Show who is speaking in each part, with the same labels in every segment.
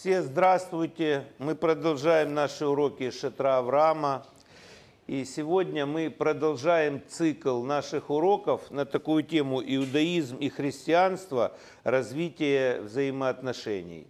Speaker 1: Все здравствуйте. Мы продолжаем наши уроки Шатра Авраама. И сегодня мы продолжаем цикл наших уроков на такую тему иудаизм и христианство, развитие взаимоотношений.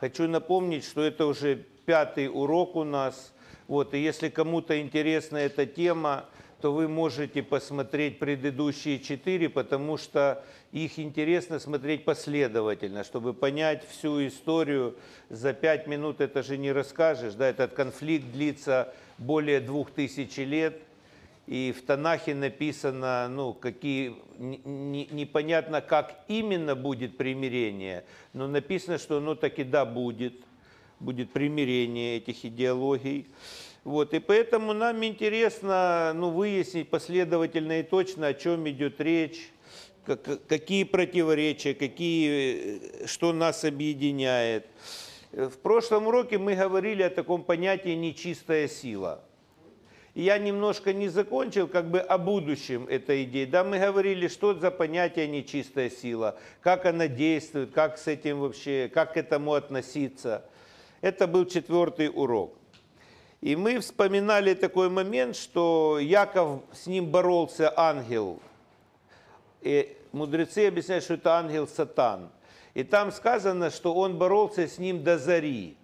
Speaker 1: Хочу напомнить, что это уже пятый урок у нас. Вот, и если кому-то интересна эта тема, то вы можете посмотреть предыдущие четыре, потому что их интересно смотреть последовательно, чтобы понять всю историю. За пять минут это же не расскажешь. Да? Этот конфликт длится более двух тысяч лет. И в Танахе написано, ну, какие, не, непонятно, как именно будет примирение, но написано, что оно таки да будет, будет примирение этих идеологий. Вот, и поэтому нам интересно ну, выяснить последовательно и точно, о чем идет речь, как, какие противоречия, какие, что нас объединяет. В прошлом уроке мы говорили о таком понятии «нечистая сила». Я немножко не закончил как бы о будущем этой идеи. Да, мы говорили, что за понятие нечистая сила, как она действует, как с этим вообще, как к этому относиться. Это был четвертый урок. И мы вспоминали такой момент, что Яков, с ним боролся ангел. И мудрецы объясняют, что это ангел Сатан. И там сказано, что он боролся с ним до зари.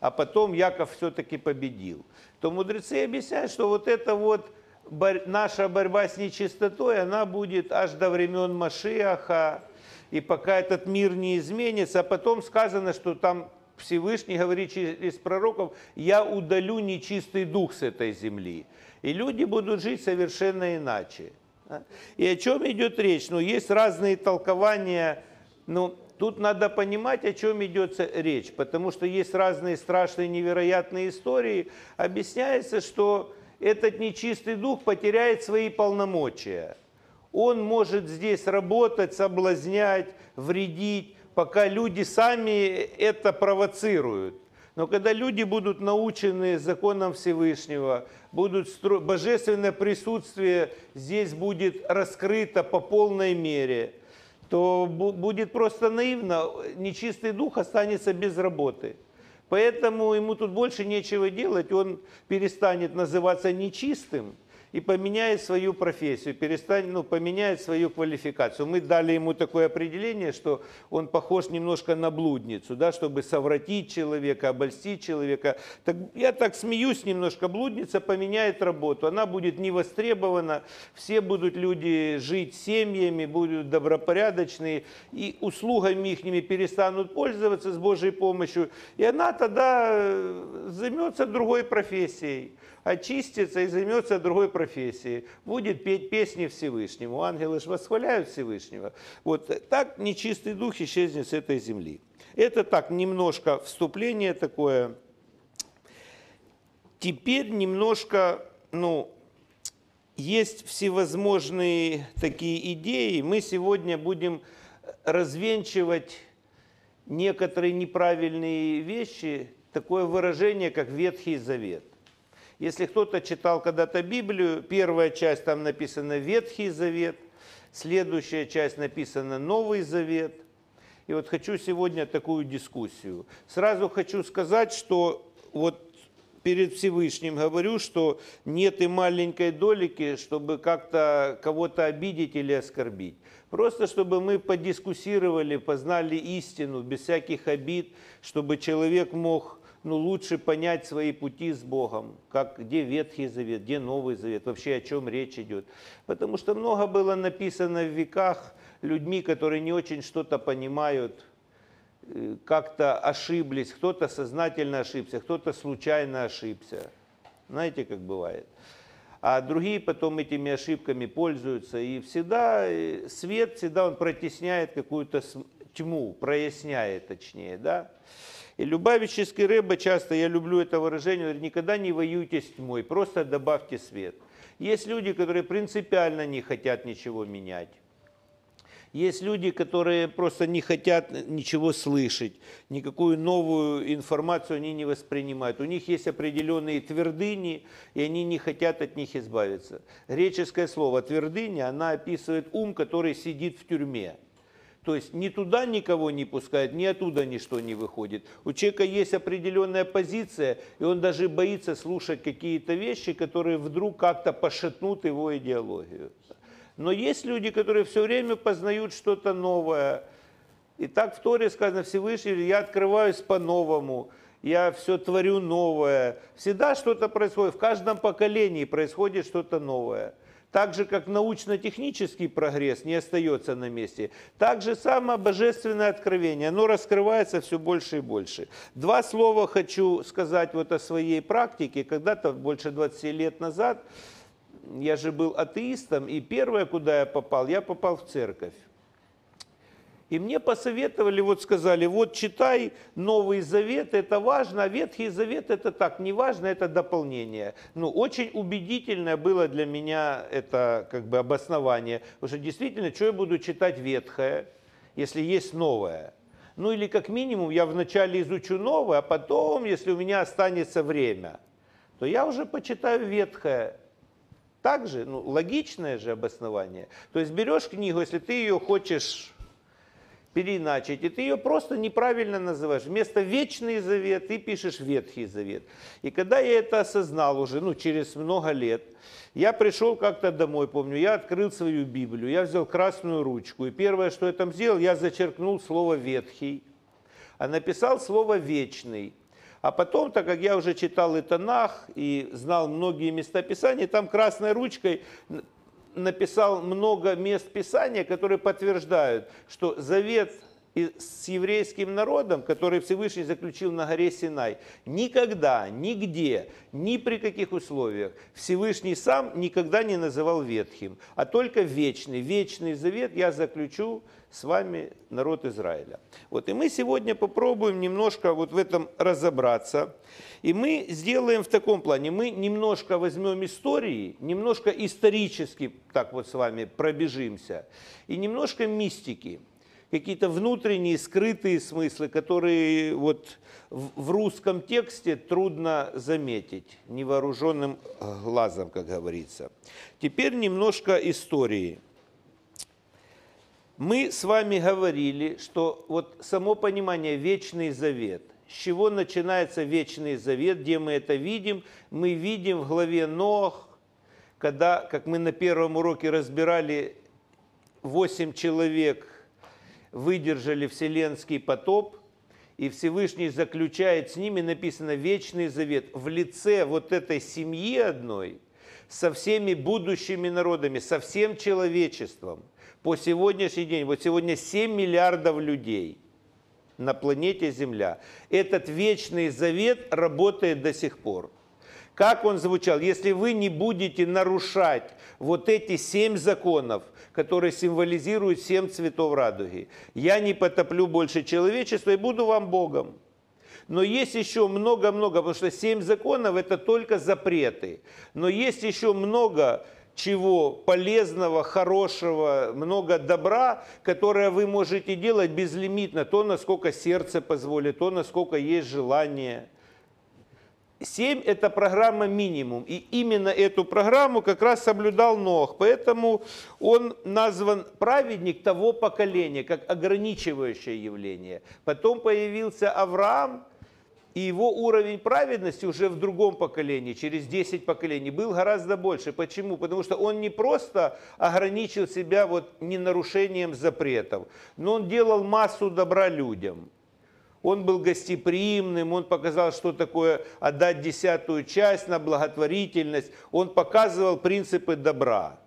Speaker 1: А потом Яков все-таки победил. То мудрецы объясняют, что вот это вот наша борьба с нечистотой, она будет аж до времен Машиаха, и пока этот мир не изменится, а потом сказано, что там Всевышний говорит через пророков, я удалю нечистый дух с этой земли. И люди будут жить совершенно иначе. И о чем идет речь? Ну, есть разные толкования. Ну, тут надо понимать, о чем идет речь, потому что есть разные страшные, невероятные истории. Объясняется, что этот нечистый дух потеряет свои полномочия. Он может здесь работать, соблазнять, вредить, пока люди сами это провоцируют. Но когда люди будут научены законам Всевышнего, будут стро... божественное присутствие здесь будет раскрыто по полной мере, то будет просто наивно, нечистый дух останется без работы. Поэтому ему тут больше нечего делать, он перестанет называться нечистым, и поменяет свою профессию, перестанет, ну, поменяет свою квалификацию. Мы дали ему такое определение, что он похож немножко на блудницу, да, чтобы совратить человека, обольстить человека. Так, я так смеюсь немножко, блудница поменяет работу, она будет не востребована, все будут люди жить семьями, будут добропорядочные, и услугами их перестанут пользоваться с Божьей помощью, и она тогда э, займется другой профессией очистится и займется другой профессией, будет петь песни Всевышнему. Ангелы же восхваляют Всевышнего. Вот так нечистый дух исчезнет с этой земли. Это так, немножко вступление такое. Теперь немножко, ну, есть всевозможные такие идеи. Мы сегодня будем развенчивать некоторые неправильные вещи, такое выражение, как Ветхий Завет. Если кто-то читал когда-то Библию, первая часть там написана Ветхий Завет, следующая часть написана Новый Завет. И вот хочу сегодня такую дискуссию. Сразу хочу сказать, что вот перед Всевышним говорю, что нет и маленькой долики, чтобы как-то кого-то обидеть или оскорбить. Просто чтобы мы подискуссировали, познали истину без всяких обид, чтобы человек мог ну, лучше понять свои пути с Богом, как, где Ветхий Завет, где Новый Завет, вообще о чем речь идет. Потому что много было написано в веках людьми, которые не очень что-то понимают, э, как-то ошиблись, кто-то сознательно ошибся, кто-то случайно ошибся. Знаете, как бывает. А другие потом этими ошибками пользуются. И всегда э, свет, всегда он протесняет какую-то тьму, проясняет точнее, да. И Любавический рыба часто, я люблю это выражение, говорит, никогда не воюйте с тьмой, просто добавьте свет. Есть люди, которые принципиально не хотят ничего менять. Есть люди, которые просто не хотят ничего слышать, никакую новую информацию они не воспринимают. У них есть определенные твердыни, и они не хотят от них избавиться. Греческое слово «твердыня», она описывает ум, который сидит в тюрьме. То есть ни туда никого не пускают, ни оттуда ничто не выходит. У человека есть определенная позиция, и он даже боится слушать какие-то вещи, которые вдруг как-то пошатнут его идеологию. Но есть люди, которые все время познают что-то новое. И так в Торе сказано Всевышний, я открываюсь по-новому, я все творю новое. Всегда что-то происходит, в каждом поколении происходит что-то новое. Так же, как научно-технический прогресс не остается на месте, так же самое божественное откровение, оно раскрывается все больше и больше. Два слова хочу сказать вот о своей практике. Когда-то, больше 20 лет назад, я же был атеистом, и первое, куда я попал, я попал в церковь. И мне посоветовали, вот сказали, вот читай Новый Завет, это важно, а Ветхий Завет это так, не важно, это дополнение. Ну, очень убедительное было для меня это как бы обоснование, потому что действительно, что я буду читать Ветхое, если есть новое? Ну или как минимум я вначале изучу новое, а потом, если у меня останется время, то я уже почитаю Ветхое. Также, ну, логичное же обоснование. То есть берешь книгу, если ты ее хочешь переиначить, и ты ее просто неправильно называешь. Вместо Вечный Завет ты пишешь Ветхий Завет. И когда я это осознал уже, ну, через много лет, я пришел как-то домой, помню, я открыл свою Библию, я взял красную ручку, и первое, что я там сделал, я зачеркнул слово «ветхий», а написал слово «вечный». А потом, так как я уже читал и Танах, и знал многие места Писания, там красной ручкой написал много мест Писания, которые подтверждают, что завет с еврейским народом, который Всевышний заключил на горе Синай, никогда, нигде, ни при каких условиях Всевышний сам никогда не называл ветхим, а только вечный. Вечный завет я заключу с вами, народ Израиля. Вот, и мы сегодня попробуем немножко вот в этом разобраться. И мы сделаем в таком плане, мы немножко возьмем истории, немножко исторически так вот с вами пробежимся, и немножко мистики, какие-то внутренние скрытые смыслы, которые вот в русском тексте трудно заметить невооруженным глазом, как говорится. Теперь немножко истории. Мы с вами говорили, что вот само понимание «вечный завет», с чего начинается Вечный Завет, где мы это видим? Мы видим в главе Нох, когда, как мы на первом уроке разбирали, восемь человек выдержали Вселенский потоп, и Всевышний заключает с ними, написано, Вечный Завет в лице вот этой семьи одной, со всеми будущими народами, со всем человечеством. По сегодняшний день, вот сегодня 7 миллиардов людей – на планете Земля. Этот вечный завет работает до сих пор. Как он звучал? Если вы не будете нарушать вот эти семь законов, которые символизируют семь цветов радуги, я не потоплю больше человечества и буду вам Богом. Но есть еще много-много, потому что семь законов это только запреты. Но есть еще много чего полезного, хорошего, много добра, которое вы можете делать безлимитно, то, насколько сердце позволит, то, насколько есть желание. Семь – это программа минимум, и именно эту программу как раз соблюдал Нох, поэтому он назван праведник того поколения, как ограничивающее явление. Потом появился Авраам – и его уровень праведности уже в другом поколении, через 10 поколений, был гораздо больше. Почему? Потому что он не просто ограничил себя вот не нарушением запретов, но он делал массу добра людям. Он был гостеприимным, он показал, что такое отдать десятую часть на благотворительность, он показывал принципы добра.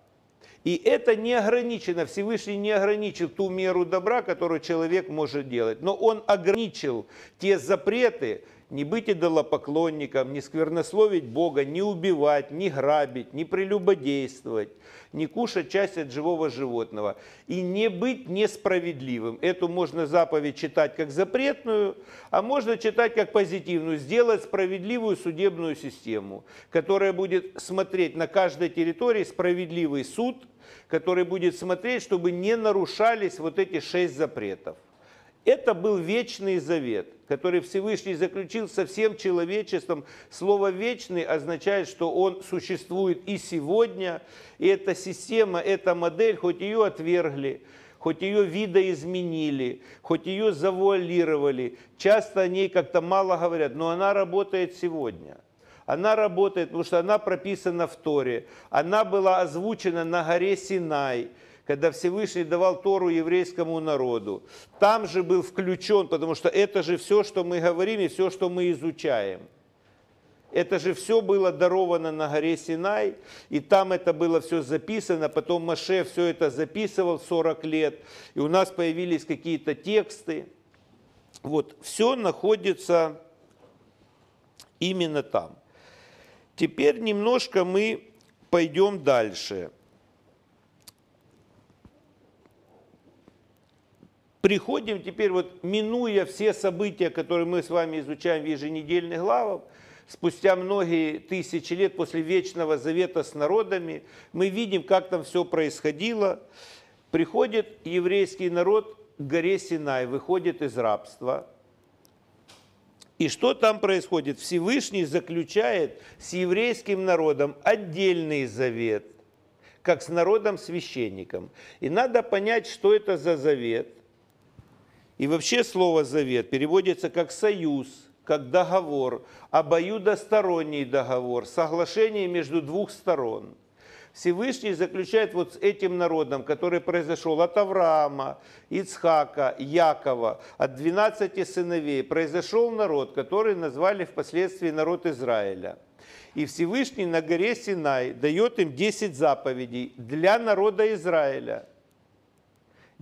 Speaker 1: И это не ограничено, Всевышний не ограничил ту меру добра, которую человек может делать, но он ограничил те запреты, не быть идолопоклонником, не сквернословить Бога, не убивать, не грабить, не прелюбодействовать, не кушать часть от живого животного и не быть несправедливым. Эту можно заповедь читать как запретную, а можно читать как позитивную. Сделать справедливую судебную систему, которая будет смотреть на каждой территории справедливый суд, который будет смотреть, чтобы не нарушались вот эти шесть запретов. Это был вечный завет, который Всевышний заключил со всем человечеством. Слово «вечный» означает, что он существует и сегодня. И эта система, эта модель, хоть ее отвергли, хоть ее видоизменили, хоть ее завуалировали, часто о ней как-то мало говорят, но она работает сегодня. Она работает, потому что она прописана в Торе. Она была озвучена на горе Синай, когда Всевышний давал Тору еврейскому народу. Там же был включен, потому что это же все, что мы говорим и все, что мы изучаем. Это же все было даровано на горе Синай, и там это было все записано, потом Маше все это записывал 40 лет, и у нас появились какие-то тексты. Вот, все находится именно там. Теперь немножко мы пойдем дальше. Приходим теперь, вот минуя все события, которые мы с вами изучаем в еженедельных главах, спустя многие тысячи лет после Вечного Завета с народами, мы видим, как там все происходило. Приходит еврейский народ к горе Синай, выходит из рабства. И что там происходит? Всевышний заключает с еврейским народом отдельный завет, как с народом-священником. И надо понять, что это за завет. И вообще слово «завет» переводится как «союз», как договор, обоюдосторонний договор, соглашение между двух сторон. Всевышний заключает вот с этим народом, который произошел от Авраама, Ицхака, Якова, от 12 сыновей, произошел народ, который назвали впоследствии народ Израиля. И Всевышний на горе Синай дает им 10 заповедей для народа Израиля –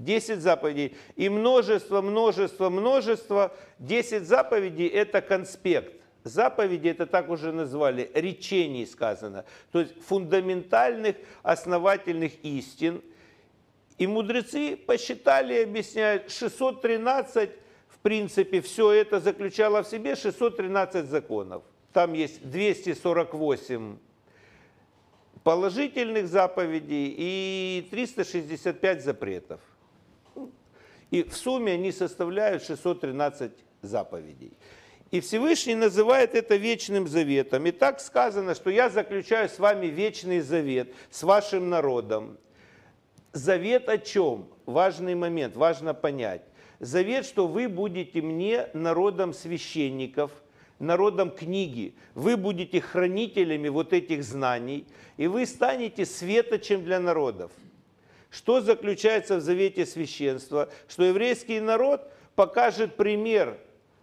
Speaker 1: 10 заповедей. И множество, множество, множество. 10 заповедей – это конспект. Заповеди, это так уже назвали, речений сказано. То есть фундаментальных, основательных истин. И мудрецы посчитали, объясняют, 613, в принципе, все это заключало в себе 613 законов. Там есть 248 положительных заповедей и 365 запретов. И в сумме они составляют 613 заповедей. И Всевышний называет это вечным заветом. И так сказано, что я заключаю с вами вечный завет, с вашим народом. Завет о чем? Важный момент, важно понять. Завет, что вы будете мне народом священников, народом книги. Вы будете хранителями вот этих знаний, и вы станете светочем для народов. Что заключается в завете священства? Что еврейский народ покажет пример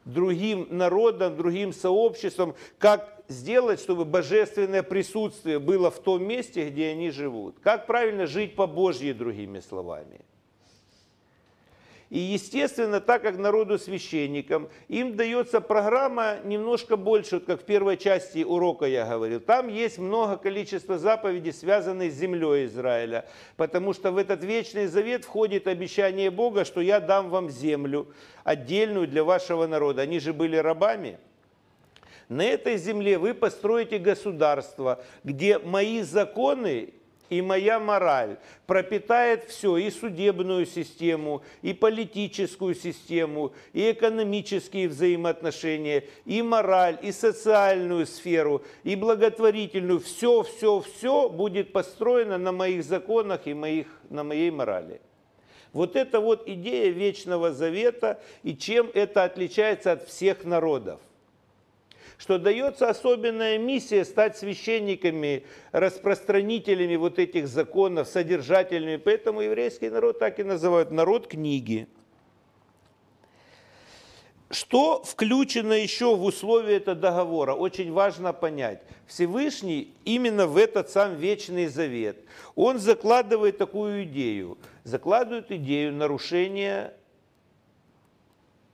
Speaker 1: другим народам, другим сообществам, как сделать, чтобы божественное присутствие было в том месте, где они живут. Как правильно жить по Божьей, другими словами. И, естественно, так как народу священникам, им дается программа немножко больше, вот как в первой части урока я говорил. Там есть много количества заповедей, связанных с землей Израиля. Потому что в этот вечный завет входит обещание Бога, что я дам вам землю, отдельную для вашего народа. Они же были рабами. На этой земле вы построите государство, где мои законы и моя мораль пропитает все, и судебную систему, и политическую систему, и экономические взаимоотношения, и мораль, и социальную сферу, и благотворительную. Все, все, все будет построено на моих законах и моих, на моей морали. Вот это вот идея Вечного Завета, и чем это отличается от всех народов что дается особенная миссия стать священниками, распространителями вот этих законов, содержателями. Поэтому еврейский народ так и называют народ книги. Что включено еще в условия этого договора? Очень важно понять. Всевышний именно в этот сам вечный завет, он закладывает такую идею. Закладывает идею нарушения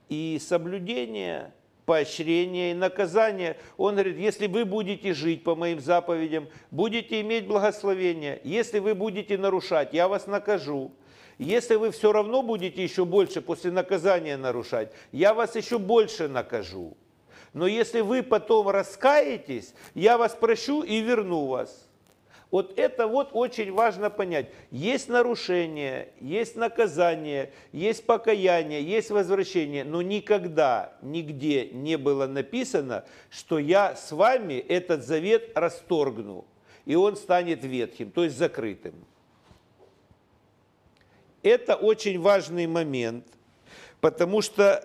Speaker 1: и соблюдения поощрение и наказание. Он говорит, если вы будете жить по моим заповедям, будете иметь благословение. Если вы будете нарушать, я вас накажу. Если вы все равно будете еще больше после наказания нарушать, я вас еще больше накажу. Но если вы потом раскаетесь, я вас прощу и верну вас. Вот это вот очень важно понять. Есть нарушение, есть наказание, есть покаяние, есть возвращение, но никогда, нигде не было написано, что я с вами этот завет расторгну, и он станет ветхим, то есть закрытым. это очень важный момент, потому что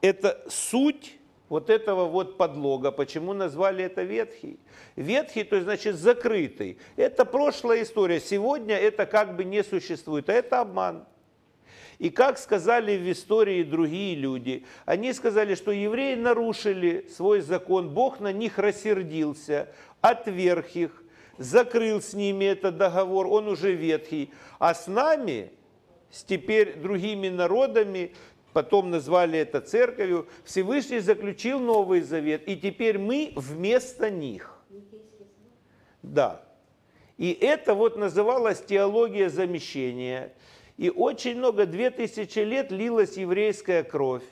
Speaker 1: это суть вот этого вот подлога. Почему назвали это ветхий? Ветхий, то есть, значит, закрытый. Это прошлая история. Сегодня это как бы не существует, а это обман. И как сказали в истории другие люди, они сказали, что евреи нарушили свой закон, Бог на них рассердился, отверг их, закрыл с ними этот договор, он уже ветхий. А с нами, с теперь другими народами, потом назвали это церковью, Всевышний заключил Новый Завет, и теперь мы вместо них. Да. И это вот называлось теология замещения. И очень много, две тысячи лет лилась еврейская кровь,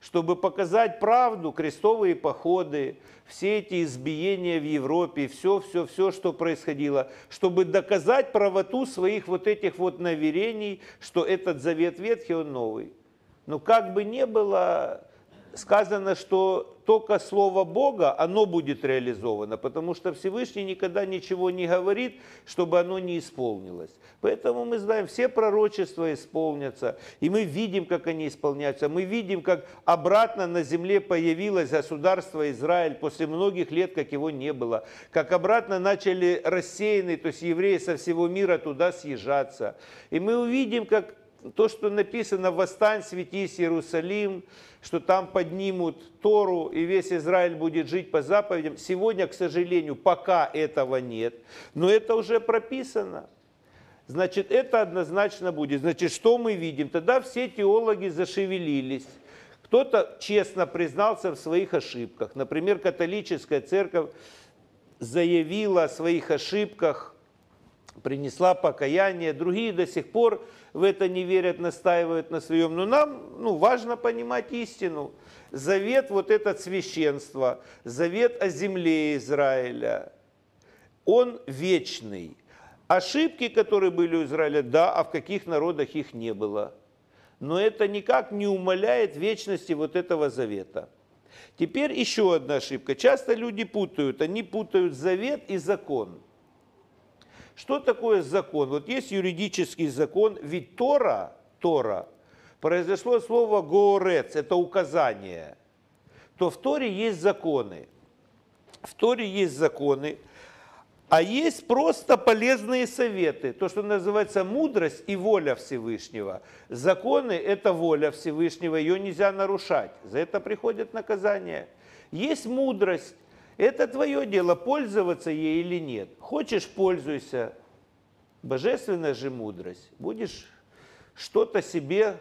Speaker 1: чтобы показать правду, крестовые походы, все эти избиения в Европе, все, все, все, что происходило, чтобы доказать правоту своих вот этих вот наверений, что этот завет ветхий, он новый. Но как бы ни было, сказано, что только Слово Бога, оно будет реализовано, потому что Всевышний никогда ничего не говорит, чтобы оно не исполнилось. Поэтому мы знаем, все пророчества исполнятся, и мы видим, как они исполняются. Мы видим, как обратно на земле появилось государство Израиль после многих лет, как его не было. Как обратно начали рассеянные, то есть евреи со всего мира туда съезжаться. И мы увидим, как то, что написано «Восстань, светись, Иерусалим», что там поднимут Тору, и весь Израиль будет жить по заповедям. Сегодня, к сожалению, пока этого нет, но это уже прописано. Значит, это однозначно будет. Значит, что мы видим? Тогда все теологи зашевелились. Кто-то честно признался в своих ошибках. Например, католическая церковь заявила о своих ошибках, принесла покаяние. Другие до сих пор в это не верят, настаивают на своем. Но нам ну, важно понимать истину. Завет, вот этот священство, завет о земле Израиля, он вечный. Ошибки, которые были у Израиля, да, а в каких народах их не было. Но это никак не умаляет вечности вот этого завета. Теперь еще одна ошибка. Часто люди путают, они путают завет и закон. Что такое закон? Вот есть юридический закон, ведь Тора, Тора, произошло слово «гоорец», это указание, то в Торе есть законы. В Торе есть законы, а есть просто полезные советы, то, что называется мудрость и воля Всевышнего. Законы – это воля Всевышнего, ее нельзя нарушать, за это приходит наказание. Есть мудрость, это твое дело, пользоваться ей или нет. Хочешь – пользуйся. Божественная же мудрость. Будешь что-то себе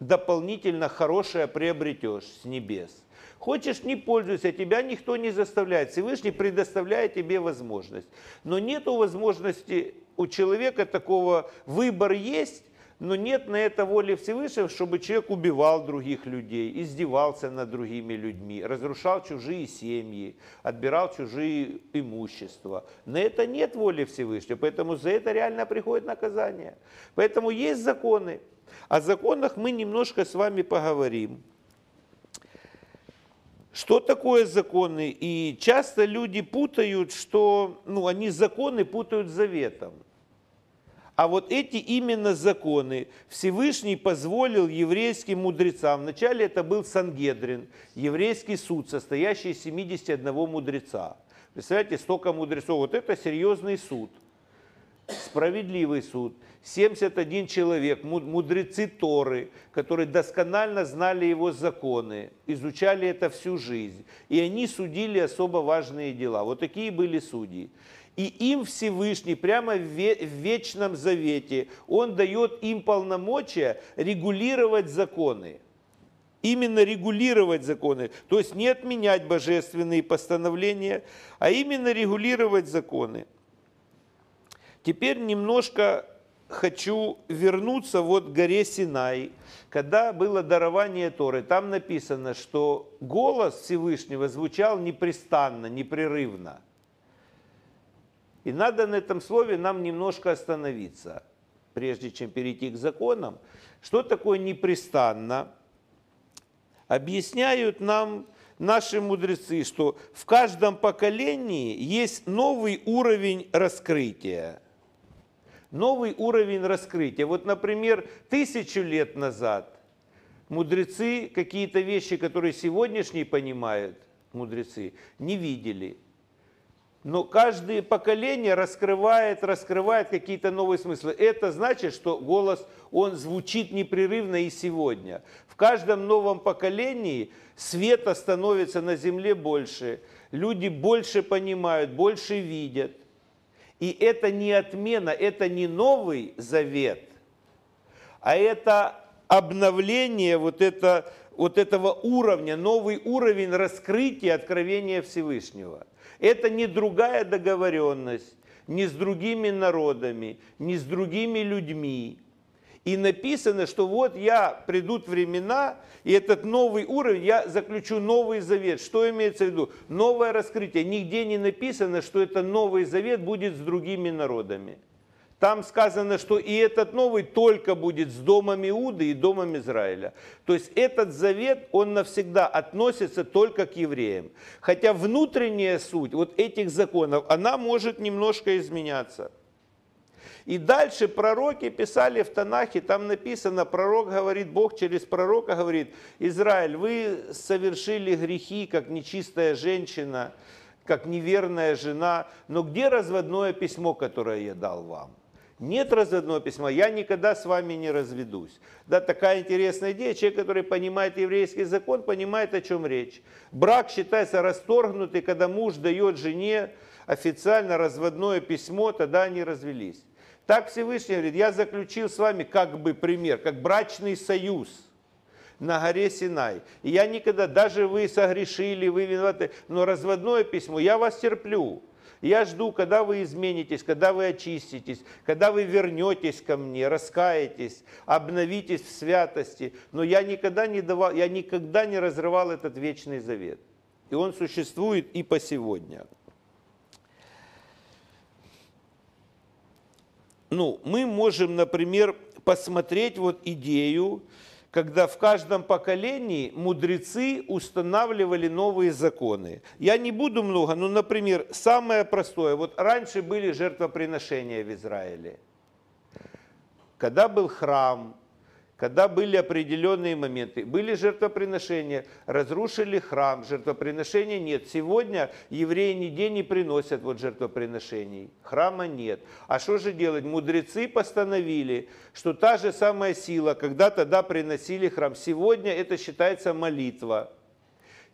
Speaker 1: дополнительно хорошее приобретешь с небес. Хочешь, не пользуйся, тебя никто не заставляет. Всевышний предоставляет тебе возможность. Но нет возможности у человека такого, выбор есть, но нет на это воли Всевышнего, чтобы человек убивал других людей, издевался над другими людьми, разрушал чужие семьи, отбирал чужие имущества. На это нет воли Всевышнего, поэтому за это реально приходит наказание. Поэтому есть законы. О законах мы немножко с вами поговорим. Что такое законы? И часто люди путают, что ну, они законы путают с заветом. А вот эти именно законы Всевышний позволил еврейским мудрецам. Вначале это был Сангедрин, еврейский суд, состоящий из 71 мудреца. Представляете, столько мудрецов. Вот это серьезный суд, справедливый суд. 71 человек, мудрецы Торы, которые досконально знали его законы, изучали это всю жизнь. И они судили особо важные дела. Вот такие были судьи. И им Всевышний прямо в Вечном Завете, Он дает им полномочия регулировать законы. Именно регулировать законы. То есть не отменять божественные постановления, а именно регулировать законы. Теперь немножко хочу вернуться вот к горе Синай, когда было дарование Торы. Там написано, что голос Всевышнего звучал непрестанно, непрерывно – и надо на этом слове нам немножко остановиться, прежде чем перейти к законам. Что такое непрестанно? Объясняют нам наши мудрецы, что в каждом поколении есть новый уровень раскрытия. новый уровень раскрытия. Вот, например, тысячу лет назад мудрецы какие-то вещи, которые сегодняшние понимают мудрецы, не видели. Но каждое поколение раскрывает, раскрывает какие-то новые смыслы. Это значит, что голос, он звучит непрерывно и сегодня. В каждом новом поколении света становится на земле больше. Люди больше понимают, больше видят. И это не отмена, это не новый завет, а это обновление вот, это, вот этого уровня, новый уровень раскрытия откровения Всевышнего. Это не другая договоренность, ни с другими народами, ни с другими людьми. И написано, что вот я, придут времена, и этот новый уровень, я заключу новый завет. Что имеется в виду? Новое раскрытие. Нигде не написано, что это новый завет будет с другими народами. Там сказано, что и этот новый только будет с домом Иуды и домом Израиля. То есть этот завет, он навсегда относится только к евреям. Хотя внутренняя суть вот этих законов, она может немножко изменяться. И дальше пророки писали в Танахе, там написано, пророк говорит, Бог через пророка говорит, Израиль, вы совершили грехи, как нечистая женщина, как неверная жена, но где разводное письмо, которое я дал вам? Нет разводного письма, я никогда с вами не разведусь. Да, такая интересная идея. Человек, который понимает еврейский закон, понимает, о чем речь. Брак считается расторгнутый, когда муж дает жене официально разводное письмо, тогда они развелись. Так Всевышний говорит, я заключил с вами как бы пример, как брачный союз на горе Синай. И я никогда, даже вы согрешили, вы виноваты, но разводное письмо, я вас терплю. Я жду, когда вы изменитесь, когда вы очиститесь, когда вы вернетесь ко мне, раскаетесь, обновитесь в святости. Но я никогда не, давал, я никогда не разрывал этот вечный завет. И он существует и по сегодня. ну, мы можем, например, посмотреть вот идею, когда в каждом поколении мудрецы устанавливали новые законы. Я не буду много, но, например, самое простое. Вот раньше были жертвоприношения в Израиле. Когда был храм, когда были определенные моменты. Были жертвоприношения, разрушили храм, жертвоприношения нет. Сегодня евреи нигде не приносят вот жертвоприношений, храма нет. А что же делать? Мудрецы постановили, что та же самая сила, когда тогда приносили храм, сегодня это считается молитва.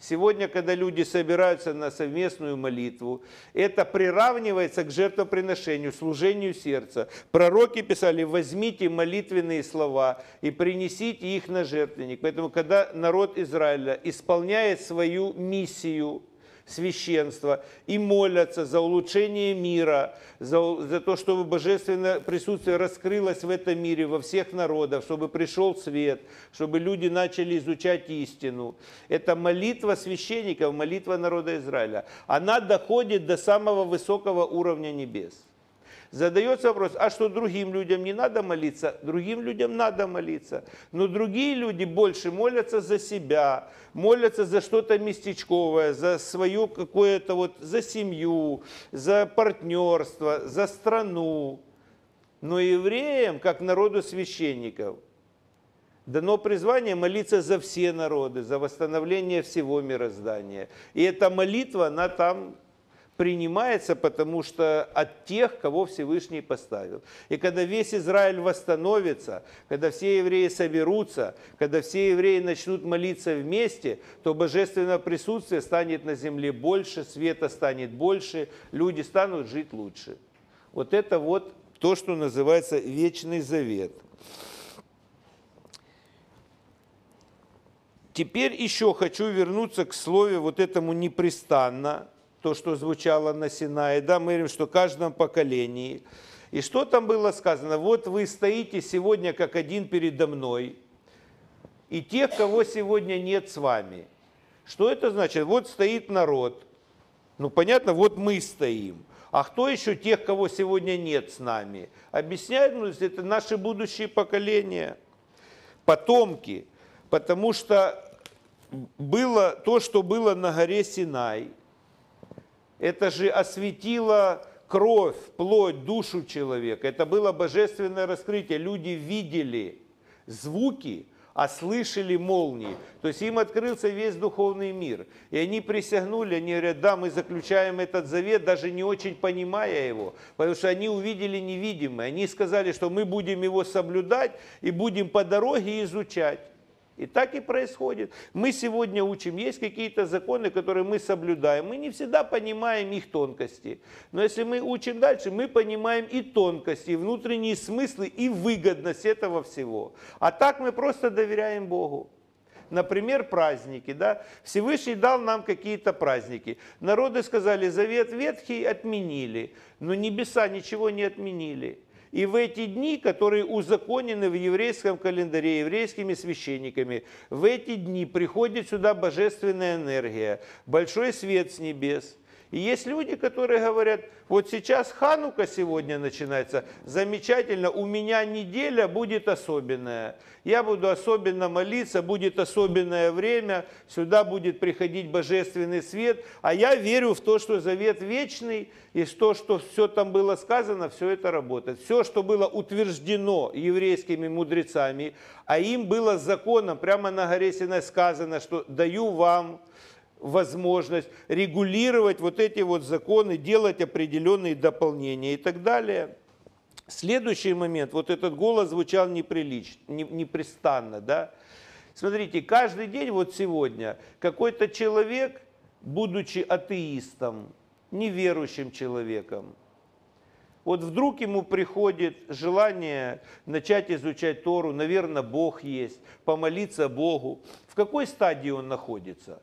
Speaker 1: Сегодня, когда люди собираются на совместную молитву, это приравнивается к жертвоприношению, служению сердца. Пророки писали, возьмите молитвенные слова и принесите их на жертвенник. Поэтому, когда народ Израиля исполняет свою миссию, священства и молятся за улучшение мира, за, за то, чтобы божественное присутствие раскрылось в этом мире, во всех народах, чтобы пришел свет, чтобы люди начали изучать истину. Это молитва священников, молитва народа Израиля. Она доходит до самого высокого уровня небес. Задается вопрос, а что другим людям не надо молиться? Другим людям надо молиться. Но другие люди больше молятся за себя, молятся за что-то местечковое, за свою какое-то вот, за семью, за партнерство, за страну. Но евреям, как народу священников, дано призвание молиться за все народы, за восстановление всего мироздания. И эта молитва, она там принимается, потому что от тех, кого Всевышний поставил. И когда весь Израиль восстановится, когда все евреи соберутся, когда все евреи начнут молиться вместе, то божественное присутствие станет на земле больше, света станет больше, люди станут жить лучше. Вот это вот то, что называется вечный завет. Теперь еще хочу вернуться к слову вот этому непрестанно, то, что звучало на Синае, да, мы говорим, что в каждом поколении. И что там было сказано? Вот вы стоите сегодня как один передо мной, и тех, кого сегодня нет с вами. Что это значит? Вот стоит народ. Ну, понятно, вот мы стоим. А кто еще тех, кого сегодня нет с нами? Объясняют, ну, это наши будущие поколения, потомки. Потому что было то, что было на горе Синай – это же осветило кровь, плоть, душу человека. Это было божественное раскрытие. Люди видели звуки, а слышали молнии. То есть им открылся весь духовный мир. И они присягнули, они говорят, да, мы заключаем этот завет, даже не очень понимая его, потому что они увидели невидимое. Они сказали, что мы будем его соблюдать и будем по дороге изучать. И так и происходит. Мы сегодня учим, есть какие-то законы, которые мы соблюдаем. Мы не всегда понимаем их тонкости. Но если мы учим дальше, мы понимаем и тонкости, и внутренние смыслы, и выгодность этого всего. А так мы просто доверяем Богу. Например, праздники. Да? Всевышний дал нам какие-то праздники. Народы сказали, завет ветхий отменили, но небеса ничего не отменили. И в эти дни, которые узаконены в еврейском календаре еврейскими священниками, в эти дни приходит сюда божественная энергия, большой свет с небес – и есть люди, которые говорят, вот сейчас Ханука сегодня начинается, замечательно, у меня неделя будет особенная. Я буду особенно молиться, будет особенное время, сюда будет приходить божественный свет, а я верю в то, что завет вечный, и в то, что все там было сказано, все это работает. Все, что было утверждено еврейскими мудрецами, а им было законом, прямо на горе Синай сказано, что даю вам возможность регулировать вот эти вот законы, делать определенные дополнения и так далее. Следующий момент, вот этот голос звучал неприлично, непрестанно, да. Смотрите, каждый день вот сегодня какой-то человек, будучи атеистом, неверующим человеком, вот вдруг ему приходит желание начать изучать Тору, наверное, Бог есть, помолиться Богу. В какой стадии он находится?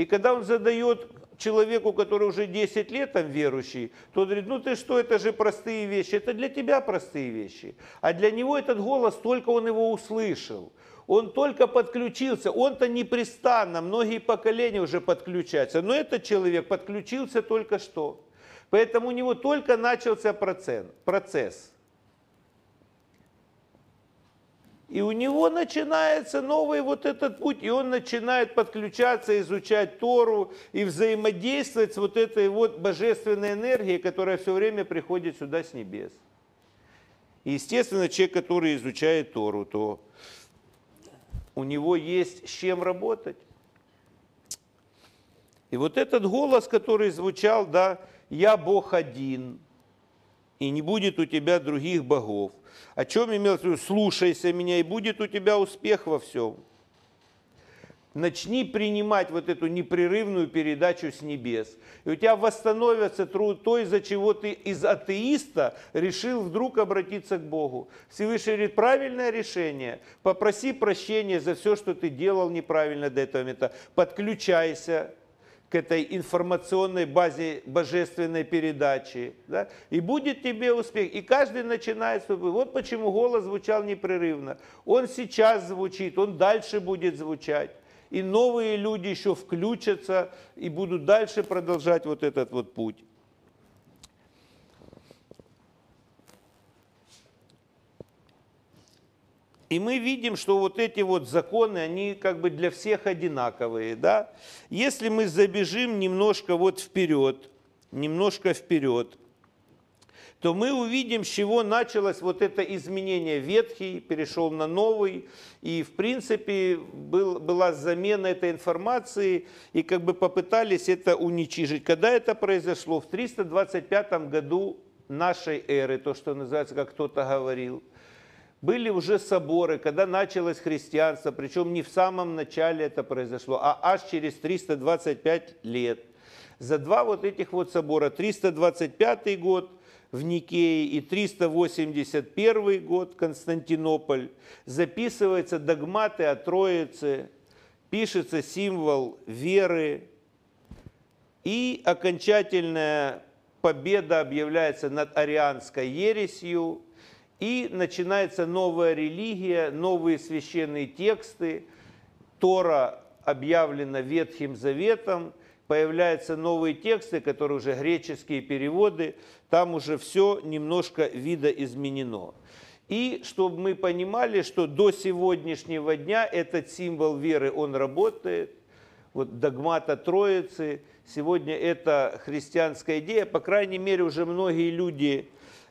Speaker 1: И когда он задает человеку, который уже 10 лет там верующий, то он говорит, ну ты что, это же простые вещи, это для тебя простые вещи. А для него этот голос, только он его услышал. Он только подключился, он-то непрестанно, многие поколения уже подключаются, но этот человек подключился только что. Поэтому у него только начался процесс. И у него начинается новый вот этот путь, и он начинает подключаться, изучать Тору и взаимодействовать с вот этой вот божественной энергией, которая все время приходит сюда с небес. И, естественно, человек, который изучает Тору, то у него есть с чем работать. И вот этот голос, который звучал, да, «Я Бог один», и не будет у тебя других богов. О чем имел в виду? Слушайся меня, и будет у тебя успех во всем. Начни принимать вот эту непрерывную передачу с небес. И у тебя восстановится труд то, из-за чего ты из атеиста решил вдруг обратиться к Богу. Всевышний говорит, правильное решение. Попроси прощения за все, что ты делал неправильно до этого момента. Подключайся, к этой информационной базе божественной передачи. Да? И будет тебе успех. И каждый начинает Вот почему голос звучал непрерывно. Он сейчас звучит, он дальше будет звучать. И новые люди еще включатся и будут дальше продолжать вот этот вот путь. И мы видим, что вот эти вот законы, они как бы для всех одинаковые. Да? Если мы забежим немножко вот вперед, немножко вперед, то мы увидим, с чего началось вот это изменение. Ветхий перешел на новый, и в принципе был, была замена этой информации, и как бы попытались это уничижить. Когда это произошло? В 325 году нашей эры, то, что называется, как кто-то говорил – были уже соборы, когда началось христианство, причем не в самом начале это произошло, а аж через 325 лет. За два вот этих вот собора, 325 год в Никее и 381 год Константинополь, записываются догматы о Троице, пишется символ веры, и окончательная победа объявляется над арианской ересью, и начинается новая религия, новые священные тексты. Тора объявлена Ветхим Заветом, появляются новые тексты, которые уже греческие переводы, там уже все немножко видоизменено. И чтобы мы понимали, что до сегодняшнего дня этот символ веры, он работает, вот догмата Троицы. Сегодня это христианская идея. По крайней мере, уже многие люди,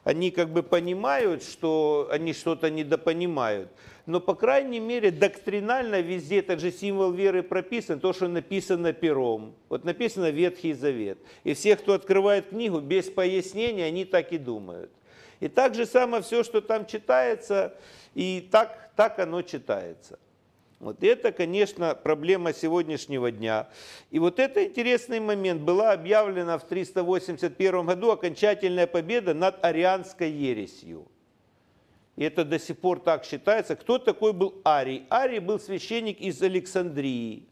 Speaker 1: они как бы понимают, что они что-то недопонимают. Но, по крайней мере, доктринально везде этот же символ веры прописан, то, что написано пером. Вот написано Ветхий Завет. И все, кто открывает книгу, без пояснения, они так и думают. И так же самое все, что там читается, и так, так оно читается. Вот это, конечно, проблема сегодняшнего дня. И вот это интересный момент. Была объявлена в 381 году окончательная победа над арианской ересью. И это до сих пор так считается. Кто такой был Арий? Арий был священник из Александрии.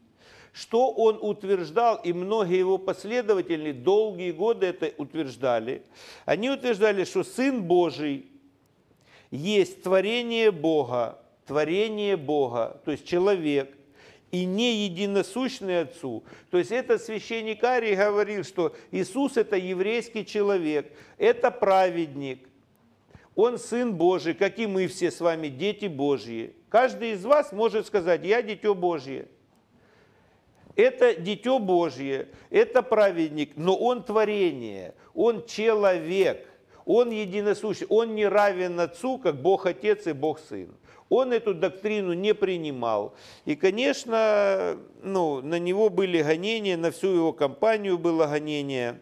Speaker 1: Что он утверждал, и многие его последователи долгие годы это утверждали. Они утверждали, что Сын Божий есть творение Бога, творение Бога, то есть человек, и не единосущный Отцу. То есть этот священник Арий говорил, что Иисус это еврейский человек, это праведник, он Сын Божий, как и мы все с вами, дети Божьи. Каждый из вас может сказать, я дитё Божье. Это дитё Божье, это праведник, но он творение, он человек, он единосущий, он не равен Отцу, как Бог Отец и Бог Сын. Он эту доктрину не принимал. И, конечно, ну, на него были гонения, на всю его компанию было гонение.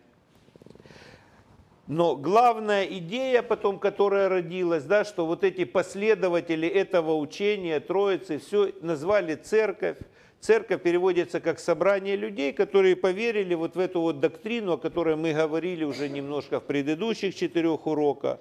Speaker 1: Но главная идея потом, которая родилась, да, что вот эти последователи этого учения, Троицы, все назвали церковь. Церковь переводится как собрание людей, которые поверили вот в эту вот доктрину, о которой мы говорили уже немножко в предыдущих четырех уроках.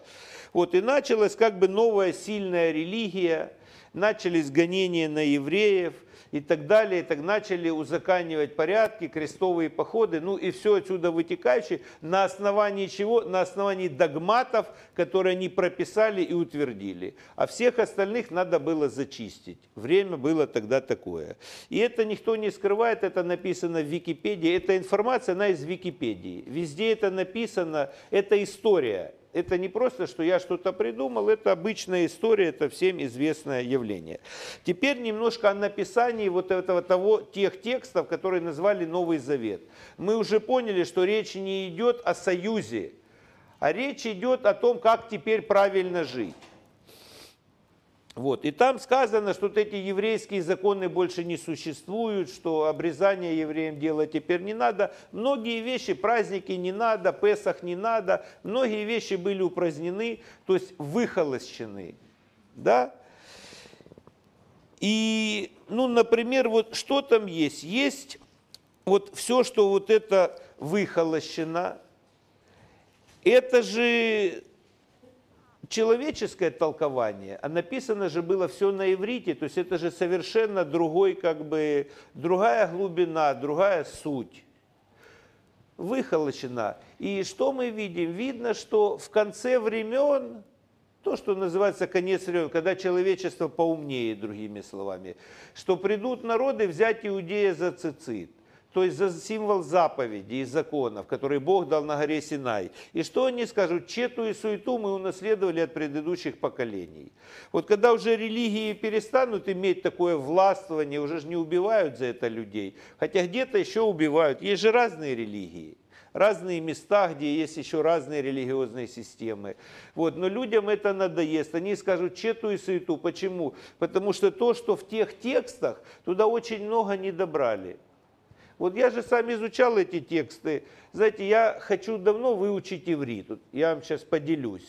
Speaker 1: Вот, и началась как бы новая сильная религия, начались гонения на евреев и так далее, и так начали узаканивать порядки, крестовые походы, ну и все отсюда вытекающее, на основании чего? На основании догматов, которые они прописали и утвердили. А всех остальных надо было зачистить. Время было тогда такое. И это никто не скрывает, это написано в Википедии, эта информация, она из Википедии. Везде это написано, это история это не просто, что я что-то придумал, это обычная история, это всем известное явление. Теперь немножко о написании вот этого того, тех текстов, которые назвали Новый Завет. Мы уже поняли, что речь не идет о союзе, а речь идет о том, как теперь правильно жить. Вот. И там сказано, что вот эти еврейские законы больше не существуют, что обрезание евреям делать теперь не надо. Многие вещи, праздники не надо, Песах не надо, многие вещи были упразднены, то есть выхолощены. Да? И, ну, например, вот что там есть? Есть вот все, что вот это выхолощено, это же человеческое толкование, а написано же было все на иврите, то есть это же совершенно другой, как бы, другая глубина, другая суть выхолощена. И что мы видим? Видно, что в конце времен, то, что называется конец времен, когда человечество поумнее, другими словами, что придут народы взять Иудея за цицит то есть за символ заповедей и законов, которые Бог дал на горе Синай. И что они скажут? Чету и суету мы унаследовали от предыдущих поколений. Вот когда уже религии перестанут иметь такое властвование, уже же не убивают за это людей, хотя где-то еще убивают. Есть же разные религии разные места, где есть еще разные религиозные системы. Вот. Но людям это надоест. Они скажут чету и суету. Почему? Потому что то, что в тех текстах, туда очень много не добрали. Вот я же сам изучал эти тексты. Знаете, я хочу давно выучить иврит. Я вам сейчас поделюсь.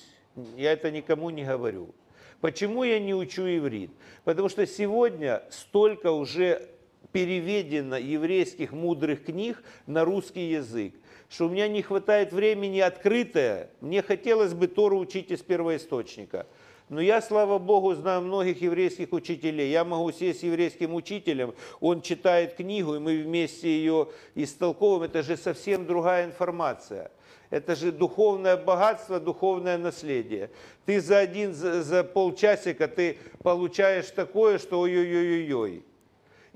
Speaker 1: Я это никому не говорю. Почему я не учу иврит? Потому что сегодня столько уже переведено еврейских мудрых книг на русский язык, что у меня не хватает времени открытое. Мне хотелось бы Тору учить из первоисточника. Но я, слава Богу, знаю многих еврейских учителей. Я могу сесть с еврейским учителем, он читает книгу, и мы вместе ее истолковываем. Это же совсем другая информация. Это же духовное богатство, духовное наследие. Ты за один, за, за полчасика ты получаешь такое, что ой-ой-ой-ой.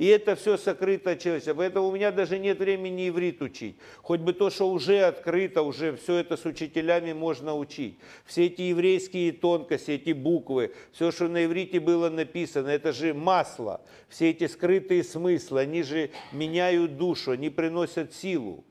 Speaker 1: И это все сокрыто человечеством. Поэтому у меня даже нет времени иврит учить. Хоть бы то, что уже открыто, уже все это с учителями можно учить. Все эти еврейские тонкости, эти буквы, все, что на иврите было написано, это же масло. Все эти скрытые смыслы, они же меняют душу, они приносят силу.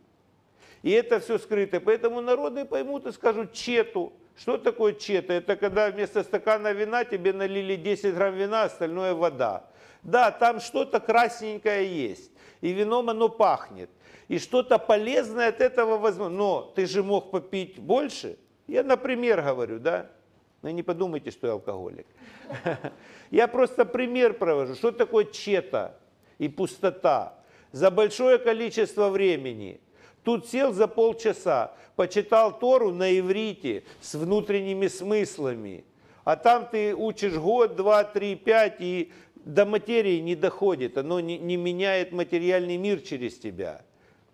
Speaker 1: И это все скрыто. Поэтому народы поймут и скажут чету. Что такое чета? Это когда вместо стакана вина тебе налили 10 грамм вина, остальное вода. Да, там что-то красненькое есть. И вином оно пахнет. И что-то полезное от этого возможно. Но ты же мог попить больше. Я, например, говорю, да? Но не подумайте, что я алкоголик. Я просто пример провожу. Что такое чета и пустота? За большое количество времени – Тут сел за полчаса, почитал Тору на иврите с внутренними смыслами. А там ты учишь год, два, три, пять, и до материи не доходит. Оно не, не меняет материальный мир через тебя.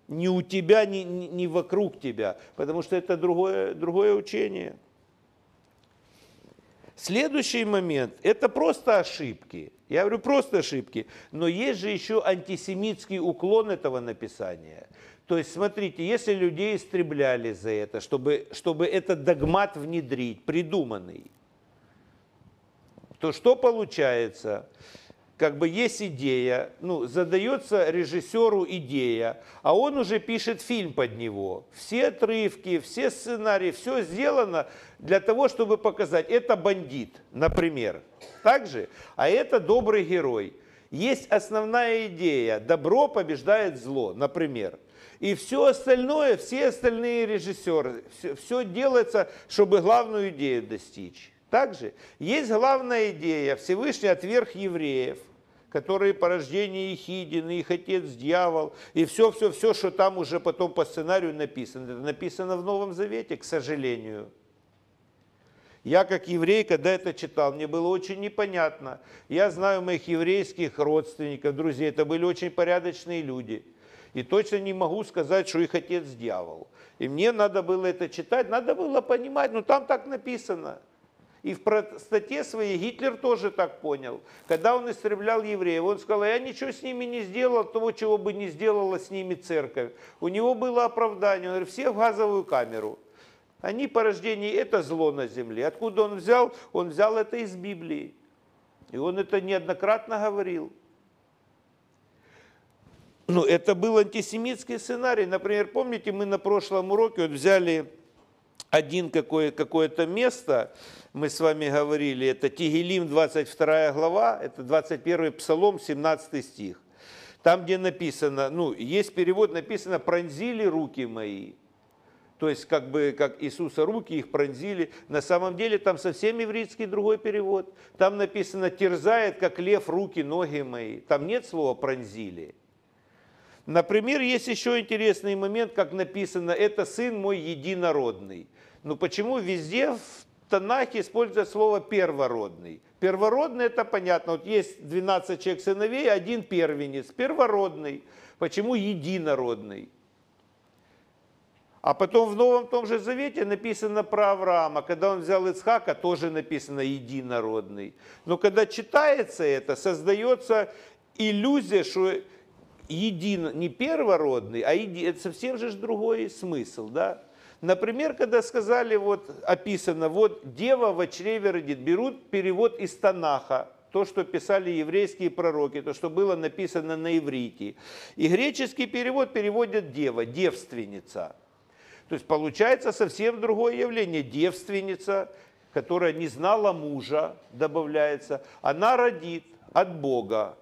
Speaker 1: Ни у тебя, ни, ни вокруг тебя. Потому что это другое, другое учение. Следующий момент – это просто ошибки. Я говорю просто ошибки. Но есть же еще антисемитский уклон этого написания. То есть, смотрите, если людей истребляли за это, чтобы, чтобы этот догмат внедрить, придуманный, то что получается? Как бы есть идея, ну, задается режиссеру идея, а он уже пишет фильм под него. Все отрывки, все сценарии, все сделано для того, чтобы показать, это бандит, например. Так же? А это добрый герой. Есть основная идея, добро побеждает зло, например. И все остальное, все остальные режиссеры, все, все делается, чтобы главную идею достичь. Также есть главная идея, Всевышний отверг евреев, которые по рождению Ехидин, их отец дьявол, и все-все-все, что там уже потом по сценарию написано. Это написано в Новом Завете, к сожалению. Я как еврей, когда это читал, мне было очень непонятно. Я знаю моих еврейских родственников, друзей, это были очень порядочные люди – и точно не могу сказать, что их отец дьявол. И мне надо было это читать, надо было понимать, ну там так написано. И в статье своей Гитлер тоже так понял. Когда он истреблял евреев, он сказал, я ничего с ними не сделал, того, чего бы не сделала с ними церковь. У него было оправдание, он говорит, все в газовую камеру. Они по рождению, это зло на земле. Откуда он взял? Он взял это из Библии. И он это неоднократно говорил ну, это был антисемитский сценарий. Например, помните, мы на прошлом уроке вот взяли один какое, какое-то место, мы с вами говорили, это Тигелим, 22 глава, это 21 псалом, 17 стих. Там, где написано, ну, есть перевод, написано «пронзили руки мои». То есть, как бы, как Иисуса руки их пронзили. На самом деле, там совсем еврейский другой перевод. Там написано «терзает, как лев, руки, ноги мои». Там нет слова «пронзили». Например, есть еще интересный момент, как написано, это сын мой единородный. Ну почему везде в Танахе используется слово первородный? Первородный это понятно, вот есть 12 человек сыновей, один первенец, первородный. Почему единородный? А потом в Новом том же Завете написано про Авраама. Когда он взял Ицхака, тоже написано единородный. Но когда читается это, создается иллюзия, что един, не первородный, а еди, это совсем же другой смысл, да? Например, когда сказали, вот описано, вот дева в чреве родит, берут перевод из Танаха, то, что писали еврейские пророки, то, что было написано на иврите. И греческий перевод переводят дева, девственница. То есть получается совсем другое явление. Девственница, которая не знала мужа, добавляется, она родит от Бога,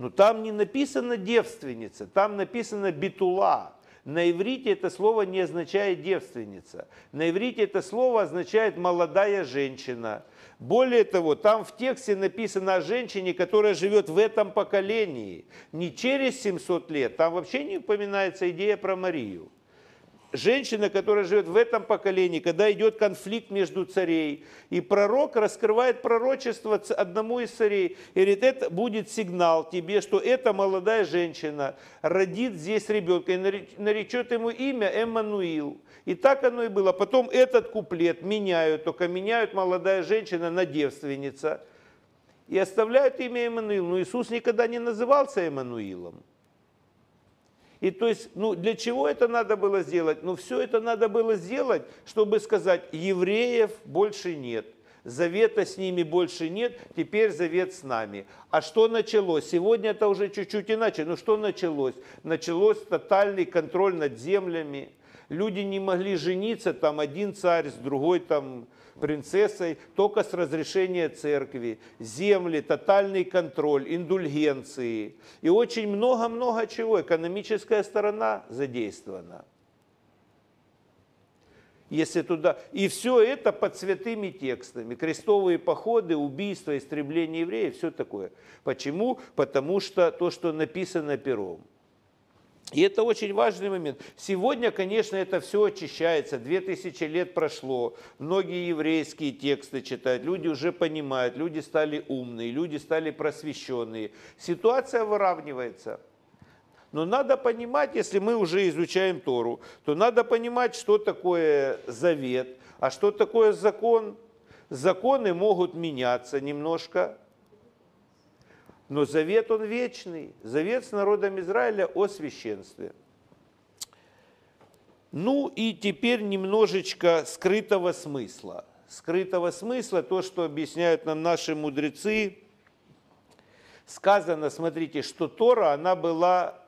Speaker 1: но там не написано девственница, там написано битула. На иврите это слово не означает девственница. На иврите это слово означает молодая женщина. Более того, там в тексте написано о женщине, которая живет в этом поколении. Не через 700 лет, там вообще не упоминается идея про Марию женщина, которая живет в этом поколении, когда идет конфликт между царей, и пророк раскрывает пророчество одному из царей, и говорит, это будет сигнал тебе, что эта молодая женщина родит здесь ребенка, и наречет ему имя Эммануил. И так оно и было. Потом этот куплет меняют, только меняют молодая женщина на девственница. и оставляют имя Эммануил. Но Иисус никогда не назывался Эммануилом. И то есть, ну, для чего это надо было сделать? Ну, все это надо было сделать, чтобы сказать, евреев больше нет. Завета с ними больше нет, теперь завет с нами. А что началось? Сегодня это уже чуть-чуть иначе. Но что началось? Началось тотальный контроль над землями. Люди не могли жениться, там один царь с другой там принцессой только с разрешения церкви, земли, тотальный контроль, индульгенции и очень много-много чего. Экономическая сторона задействована. Если туда... И все это под святыми текстами. Крестовые походы, убийства, истребление евреев, все такое. Почему? Потому что то, что написано пером. И это очень важный момент. Сегодня, конечно, это все очищается. Две тысячи лет прошло. Многие еврейские тексты читают. Люди уже понимают. Люди стали умные. Люди стали просвещенные. Ситуация выравнивается. Но надо понимать, если мы уже изучаем Тору, то надо понимать, что такое завет, а что такое закон. Законы могут меняться немножко, но завет он вечный. Завет с народом Израиля о священстве. Ну и теперь немножечко скрытого смысла. Скрытого смысла, то, что объясняют нам наши мудрецы. Сказано, смотрите, что Тора, она была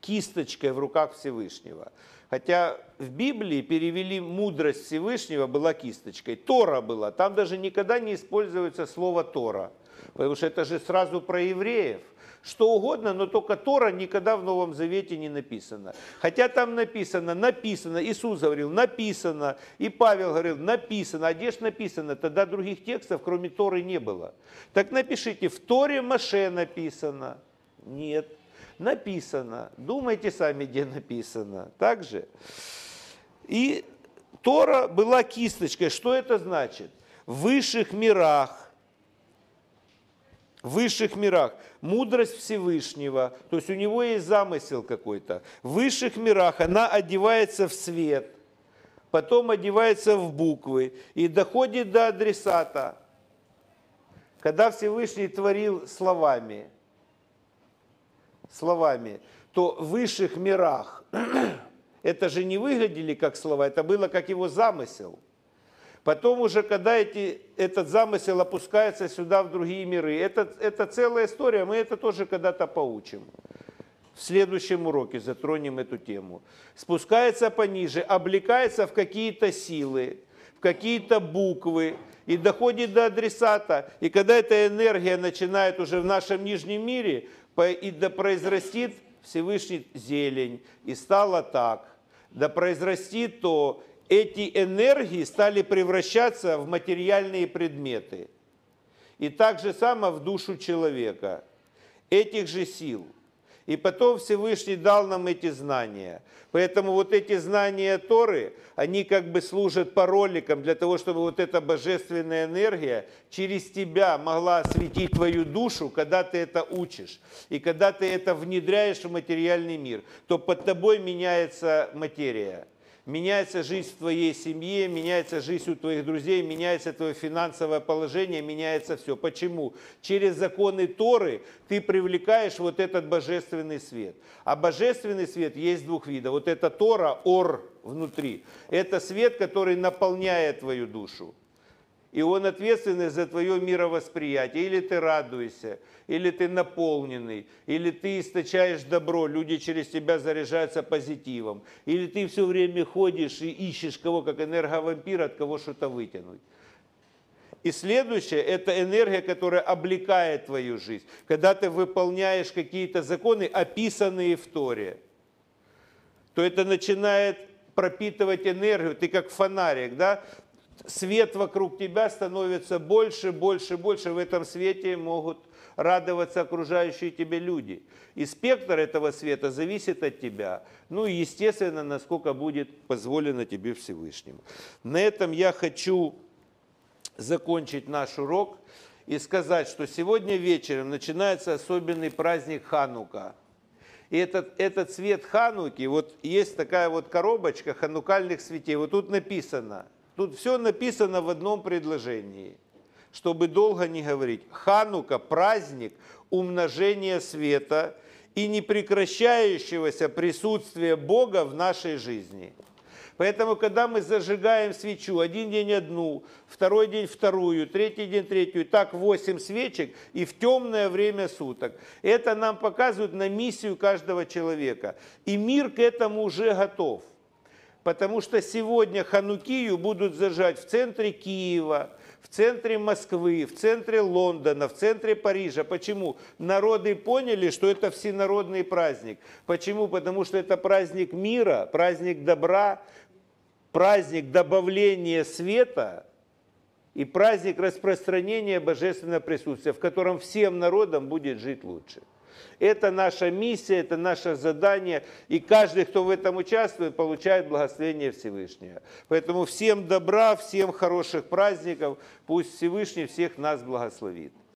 Speaker 1: кисточкой в руках Всевышнего. Хотя в Библии перевели мудрость Всевышнего была кисточкой. Тора была. Там даже никогда не используется слово Тора. Потому что это же сразу про евреев. Что угодно, но только Тора никогда в Новом Завете не написано. Хотя там написано, написано, Иисус говорил, написано, и Павел говорил, написано. А где же написано? Тогда других текстов, кроме Торы, не было. Так напишите, в Торе Маше написано. Нет. Написано. Думайте сами, где написано. Так же. И Тора была кисточкой. Что это значит? В высших мирах в высших мирах, мудрость Всевышнего, то есть у него есть замысел какой-то. В высших мирах она одевается в свет, потом одевается в буквы и доходит до адресата. Когда Всевышний творил словами, словами, то в высших мирах это же не выглядели как слова, это было как его замысел – Потом уже, когда эти, этот замысел опускается сюда, в другие миры, это, это целая история, мы это тоже когда-то поучим. В следующем уроке затронем эту тему. Спускается пониже, облекается в какие-то силы, в какие-то буквы и доходит до адресата. И когда эта энергия начинает уже в нашем нижнем мире, и да произрастит Всевышний зелень, и стало так, да произрастит то, эти энергии стали превращаться в материальные предметы. И так же само в душу человека, этих же сил. И потом Всевышний дал нам эти знания. Поэтому вот эти знания Торы, они как бы служат пароликом для того, чтобы вот эта божественная энергия через тебя могла осветить твою душу, когда ты это учишь. И когда ты это внедряешь в материальный мир, то под тобой меняется материя меняется жизнь в твоей семье, меняется жизнь у твоих друзей, меняется твое финансовое положение, меняется все. Почему? Через законы Торы ты привлекаешь вот этот божественный свет. А божественный свет есть двух видов. Вот это Тора, Ор внутри. Это свет, который наполняет твою душу и он ответственный за твое мировосприятие. Или ты радуешься, или ты наполненный, или ты источаешь добро, люди через тебя заряжаются позитивом, или ты все время ходишь и ищешь кого, как энерговампир, от кого что-то вытянуть. И следующее – это энергия, которая облекает твою жизнь. Когда ты выполняешь какие-то законы, описанные в Торе, то это начинает пропитывать энергию. Ты как фонарик, да? Свет вокруг тебя становится больше, больше, больше. В этом свете могут радоваться окружающие тебе люди. И спектр этого света зависит от тебя. Ну и, естественно, насколько будет позволено тебе Всевышнему. На этом я хочу закончить наш урок и сказать, что сегодня вечером начинается особенный праздник Ханука. И этот, этот цвет Хануки, вот есть такая вот коробочка ханукальных светей, вот тут написано – Тут все написано в одном предложении. чтобы долго не говорить. Ханука – праздник умножения света и непрекращающегося присутствия Бога в нашей жизни. Поэтому, когда мы зажигаем свечу, один день одну, второй день вторую, третий день третью, так 8 свечек и в темное время суток, это нам показывает на миссию каждого человека. И мир к этому уже готов. Потому что сегодня Ханукию будут зажать в центре Киева, в центре Москвы, в центре Лондона, в центре Парижа. Почему? Народы поняли, что это всенародный праздник. Почему? Потому что это праздник мира, праздник добра, праздник добавления света и праздник распространения божественного присутствия, в котором всем народам будет жить лучше. Это наша миссия, это наше задание, и каждый, кто в этом участвует, получает благословение Всевышнего. Поэтому всем добра, всем хороших праздников, пусть Всевышний всех нас благословит.